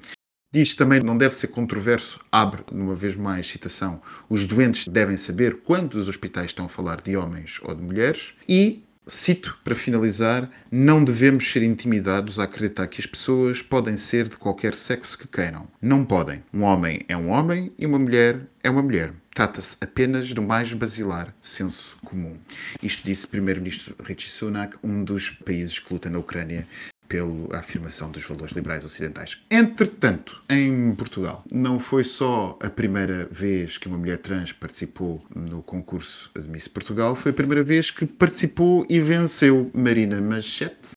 Diz também não deve ser controverso, abre, uma vez mais, citação, os doentes devem saber quando os hospitais estão a falar de homens ou de mulheres e Cito, para finalizar, não devemos ser intimidados a acreditar que as pessoas podem ser de qualquer sexo que queiram. Não podem. Um homem é um homem e uma mulher é uma mulher. Trata-se apenas do mais basilar senso comum. Isto disse o Primeiro-Ministro Rishi Sunak, um dos países que luta na Ucrânia pela afirmação dos valores liberais ocidentais. Entretanto, em Portugal, não foi só a primeira vez que uma mulher trans participou no concurso de Miss Portugal, foi a primeira vez que participou e venceu Marina Machete.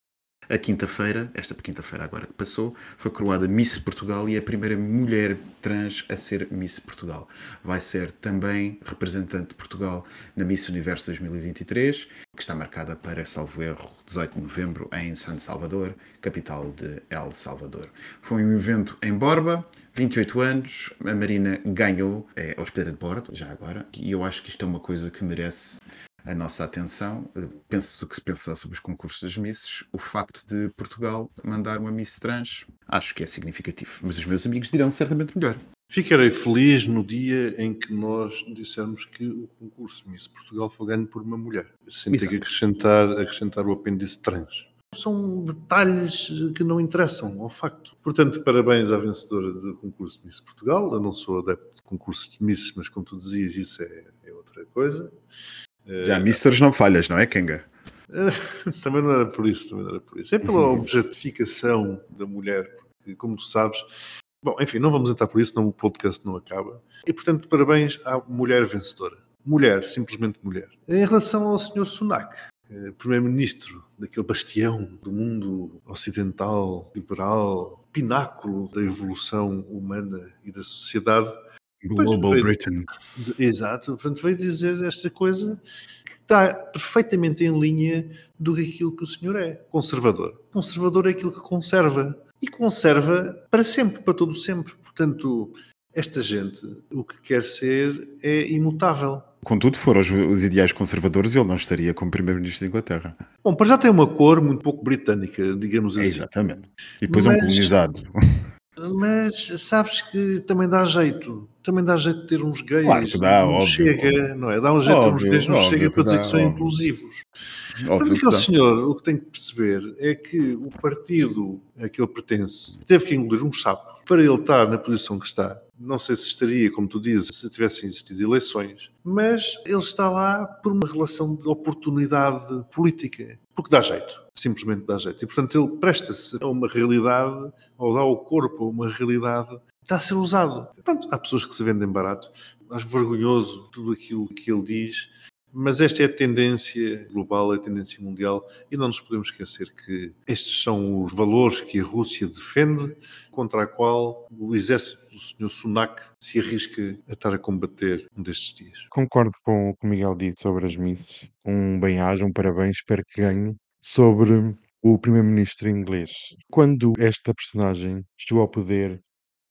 A quinta-feira, esta quinta-feira agora que passou, foi coroada Miss Portugal e é a primeira mulher trans a ser Miss Portugal. Vai ser também representante de Portugal na Miss Universo 2023, que está marcada para, salvo erro, 18 de novembro em San Salvador, capital de El Salvador. Foi um evento em Borba, 28 anos, a Marina ganhou, é hospedeira de bordo, já agora, e eu acho que isto é uma coisa que merece a nossa atenção. Eh, Penso o que se pensa sobre os concursos das Misses, o facto de Portugal mandar uma Miss trans, acho que é significativo, mas os meus amigos dirão certamente melhor. Ficarei feliz no dia em que nós dissermos que o concurso Miss Portugal foi ganho por uma mulher, sem ter que acrescentar, acrescentar o apêndice trans. São detalhes que não interessam ao facto. Portanto, parabéns à vencedora do concurso Miss Portugal. Eu não sou adepto de concursos de Miss, mas como tu dizias, isso é, é outra coisa. Já Misters não falhas, não é, Kenga? também não era por isso, também não era por isso. É pela objetificação da mulher, porque, como tu sabes, bom, enfim, não vamos entrar por isso, senão o podcast não acaba. E, portanto, parabéns à mulher vencedora. Mulher, simplesmente mulher. Em relação ao Sr. Sunak, eh, primeiro-ministro daquele bastião do mundo ocidental, liberal, pináculo da evolução humana e da sociedade, Global veio- Britain. Exato, portanto veio dizer esta coisa que está perfeitamente em linha do que aquilo que o senhor é, conservador. Conservador é aquilo que conserva e conserva para sempre, para todo sempre. Portanto, esta gente o que quer ser é imutável. Contudo, foram os, os ideais conservadores, ele não estaria como Primeiro-Ministro da Inglaterra. Bom, para já tem uma cor muito pouco britânica, digamos É, assim. exatamente. E depois é um Mas- colonizado. Mas sabes que também dá jeito. Também dá jeito de ter uns gays. Claro que dá, não óbvio, chega, não é? Dá um jeito ter uns Óbvio, gays, não óbvio chega para dizer dá, que são óbvio. inclusivos. Óbvio aquele dá. senhor, o que tem que perceber é que o partido a que ele pertence teve que engolir um sapo para ele estar na posição que está. Não sei se estaria, como tu dizes, se tivessem existido eleições, mas ele está lá por uma relação de oportunidade política. Porque dá jeito, simplesmente dá jeito. E, portanto, ele presta-se a uma realidade, ou dá ao corpo a uma realidade, está a ser usado. Pronto, há pessoas que se vendem barato. Acho vergonhoso tudo aquilo que ele diz Mas esta é a tendência global, é a tendência mundial, e não nos podemos esquecer que estes são os valores que a Rússia defende, contra a qual o exército do Sr. Sunak se arrisca a estar a combater um destes dias. Concordo com o que o Miguel disse sobre as Misses. Um bem-aja, um parabéns, espero que ganhe. Sobre o primeiro-ministro inglês. Quando esta personagem chegou ao poder,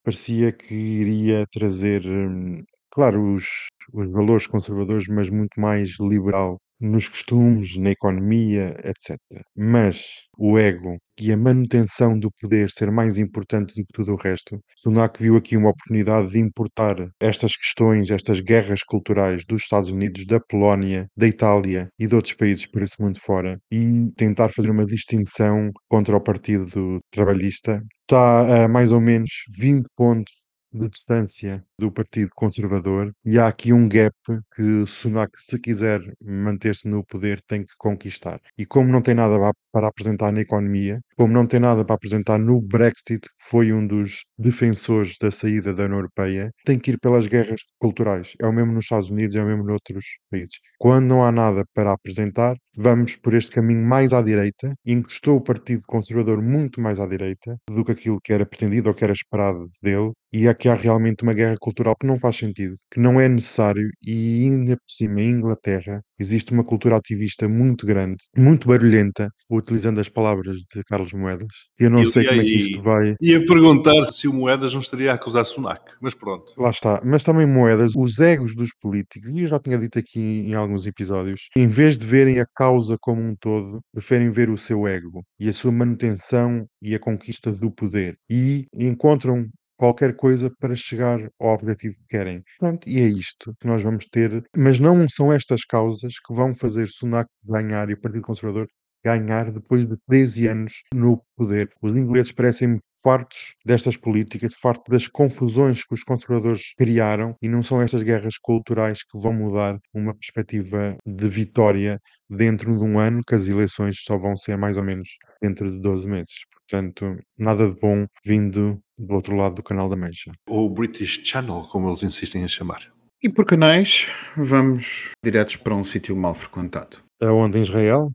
parecia que iria trazer, hum, claro, os, os valores conservadores, mas muito mais liberal nos costumes, na economia, etc. Mas o ego e a manutenção do poder ser mais importante do que tudo o resto, Sunak viu aqui uma oportunidade de importar estas questões, estas guerras culturais dos Estados Unidos, da Polónia, da Itália e de outros países por esse mundo fora e tentar fazer uma distinção contra o Partido Trabalhista. Está a mais ou menos 20 pontos de distância do Partido Conservador e há aqui um gap que Sunak, se quiser manter-se no poder, tem que conquistar. E como não tem nada pa- para apresentar na economia, como não tem nada para apresentar no Brexit, que foi um dos defensores da saída da União Europeia, tem que ir pelas guerras culturais. É o mesmo nos Estados Unidos, é o mesmo noutros países. Quando não há nada para apresentar, vamos por este caminho mais à direita, encostou o Partido Conservador muito mais à direita do que aquilo que era pretendido ou que era esperado dele, e aqui há realmente uma guerra que não faz sentido, que não é necessário, e ainda por cima, em Inglaterra, existe uma cultura ativista muito grande, muito barulhenta, utilizando as palavras de Carlos Moedas. Eu não E- sei e como é que isto vai. Ia perguntar se o Moedas não estaria a acusar Sunak, mas pronto. Lá está, mas também moedas, os egos dos políticos, e eu já tinha dito aqui em alguns episódios, em vez de verem a causa como um todo, preferem ver o seu ego e a sua manutenção e a conquista do poder e encontram qualquer coisa para chegar ao objetivo que querem. Pronto, e é isto que nós vamos ter, mas não são estas causas que vão fazer Sunak ganhar e o Partido Conservador ganhar depois de 13 anos no poder. Os ingleses parecem fartos destas políticas, fartos das confusões que os conservadores criaram e não são estas guerras culturais que vão mudar uma perspectiva de vitória dentro de um ano, que as eleições só vão ser mais ou menos dentro de 12 meses. Portanto, nada de bom vindo do outro lado do canal da Mancha. Ou British Channel, como eles insistem em chamar. E por canais, vamos diretos para um sítio mal frequentado. Aonde em Israel?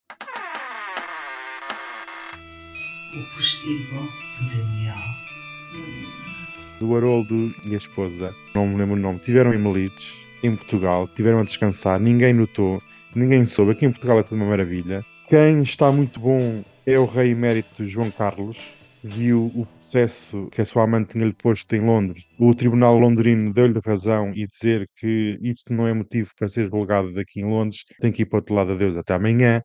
O postigo de Daniel. do Haroldo e a esposa, não me lembro o nome, tiveram em Melites, em Portugal, tiveram a descansar, ninguém notou, ninguém soube. Aqui em Portugal é tudo uma maravilha. Quem está muito bom é o rei emérito João Carlos. Viu o processo que a sua amante tinha-lhe posto em Londres. O tribunal londrino deu-lhe razão e dizer que isto não é motivo para ser julgado daqui em Londres, tem que ir para o outro lado, adeus, até amanhã.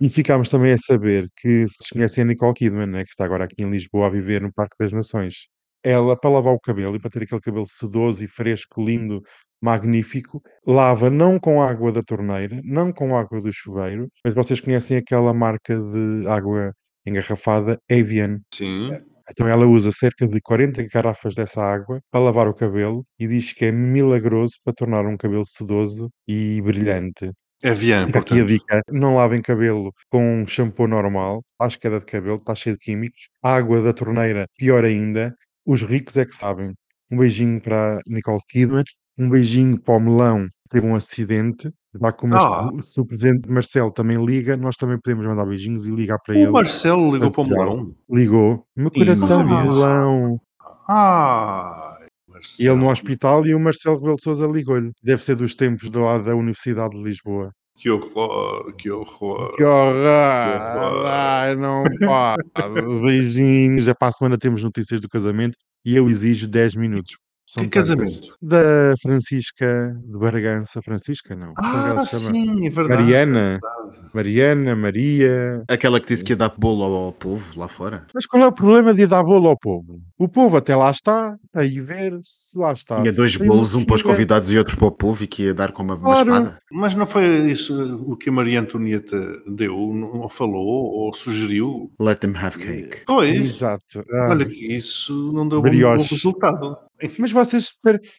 E ficámos também a saber que se conhecem a Nicole Kidman, né, que está agora aqui em Lisboa a viver no Parque das Nações ela, para lavar o cabelo e para ter aquele cabelo sedoso e fresco, lindo, magnífico, lava não com água da torneira, não com água do chuveiro, mas vocês conhecem aquela marca de água engarrafada, Evian. Sim. Então ela usa cerca de 40 garrafas dessa água para lavar o cabelo e diz que é milagroso para tornar um cabelo sedoso e brilhante. É Vian, Fica aqui a dica: não lavem cabelo com um shampoo normal, faz queda de cabelo, está cheio de químicos. A água da torneira, pior ainda. Os ricos é que sabem. Um beijinho para a Nicole Kidman, um beijinho para o Melão, teve um acidente. Lá como Ah. se o presidente Marcelo também liga, nós também podemos mandar beijinhos e ligar para ele. O Marcelo ligou para o melão. Ligou. Meu coração de melão. Ah, Marcelo. ele no hospital e o Marcelo Rebelo de Sousa ligou-lhe. Deve ser dos tempos de lá da Universidade de Lisboa. Que horror, que horror. Que horror! horror. Ai, não pá! Beijinhos. Já para a semana temos notícias do casamento e eu exijo 10 minutos. São Que tantas. casamento? Da Francisca de Bargança. Francisca, não. Como é Ah, sim, é verdade. Mariana. é verdade. Mariana, Maria. Aquela que disse que ia dar bolo ao, ao povo lá fora. Mas qual é o problema de ir dar bolo ao povo? O povo até lá está, aí ver se lá está. Tinha dois Tem uma bolos, um para os convidados e outro para o povo, e que ia dar com uma, uma Claro. espada. Mas não foi isso o que a Maria Antonieta deu, não falou ou sugeriu? Let them have cake. Pois, Exato. Ah. olha que isso não deu bom, bom resultado. Enfim, Mas vocês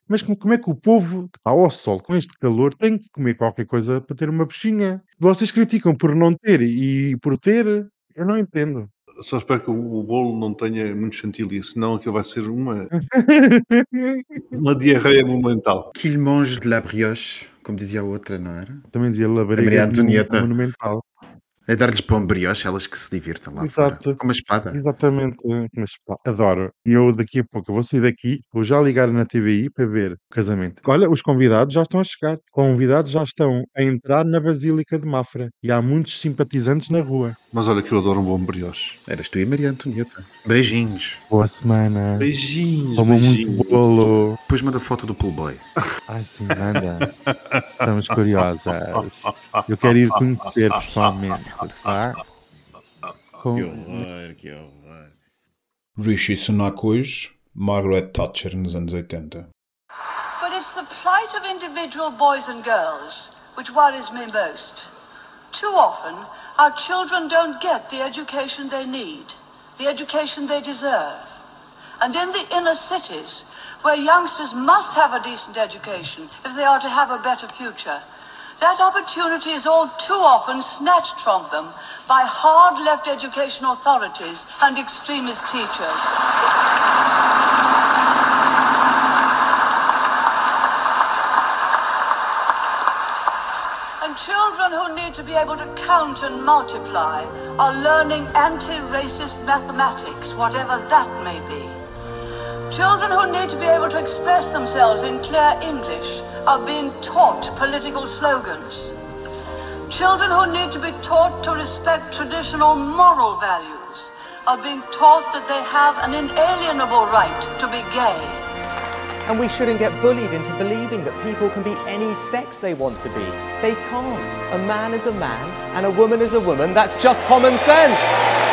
mas como, como é que o povo está ao sol com este calor tem que comer qualquer coisa para ter uma bichinha? Vocês criticam por não ter e por ter, eu não entendo. só espero que o, bolo não tenha muito chantilly, senão aquilo vai ser uma, uma diarreia monumental. Qu'il mange de la brioche. como dizia a outra, não era? Também dizia Labareda Antonieta. Monumental. É dar-lhes pão brioche, elas que se divirtam lá fora. Exato. Com uma espada. Exatamente, mas pá, adoro. E eu daqui a pouco eu vou sair daqui, vou já ligar na TVI para ver o casamento. Olha, os convidados já estão a chegar. Convidados já estão a entrar na Basílica de Mafra. E há muitos simpatizantes na rua. Mas olha que eu adoro um bom brioche. Eras tu e Maria Antonieta. Beijinhos. Boa semana. Beijinhos, Como beijinhos. muito bolo. Depois manda foto do Playboy. Ai, sim, manda. Estamos curiosas. Eu quero ir conhecer pessoalmente, tá? Com- horror, que horror. Rishi Sunak hoje, Margaret Thatcher nos anos 80. But it's the plight of individual boys and girls which worries me most. Too often, our children don't get the education they need, the education they deserve. And in the inner cities, where youngsters must have a decent education if they are to have a better future, that opportunity is all too often snatched from them by hard left education authorities and extremist teachers. And children who need to be able to count and multiply are learning anti-racist mathematics, whatever that may be. Children who need to be able to express themselves in clear English are being taught political slogans. Children who need to be taught to respect traditional moral values are being taught that they have an inalienable right to be gay. And we shouldn't get bullied into believing that people can be any sex they want to be. They can't. A man is a man and a woman is a woman. That's just common sense.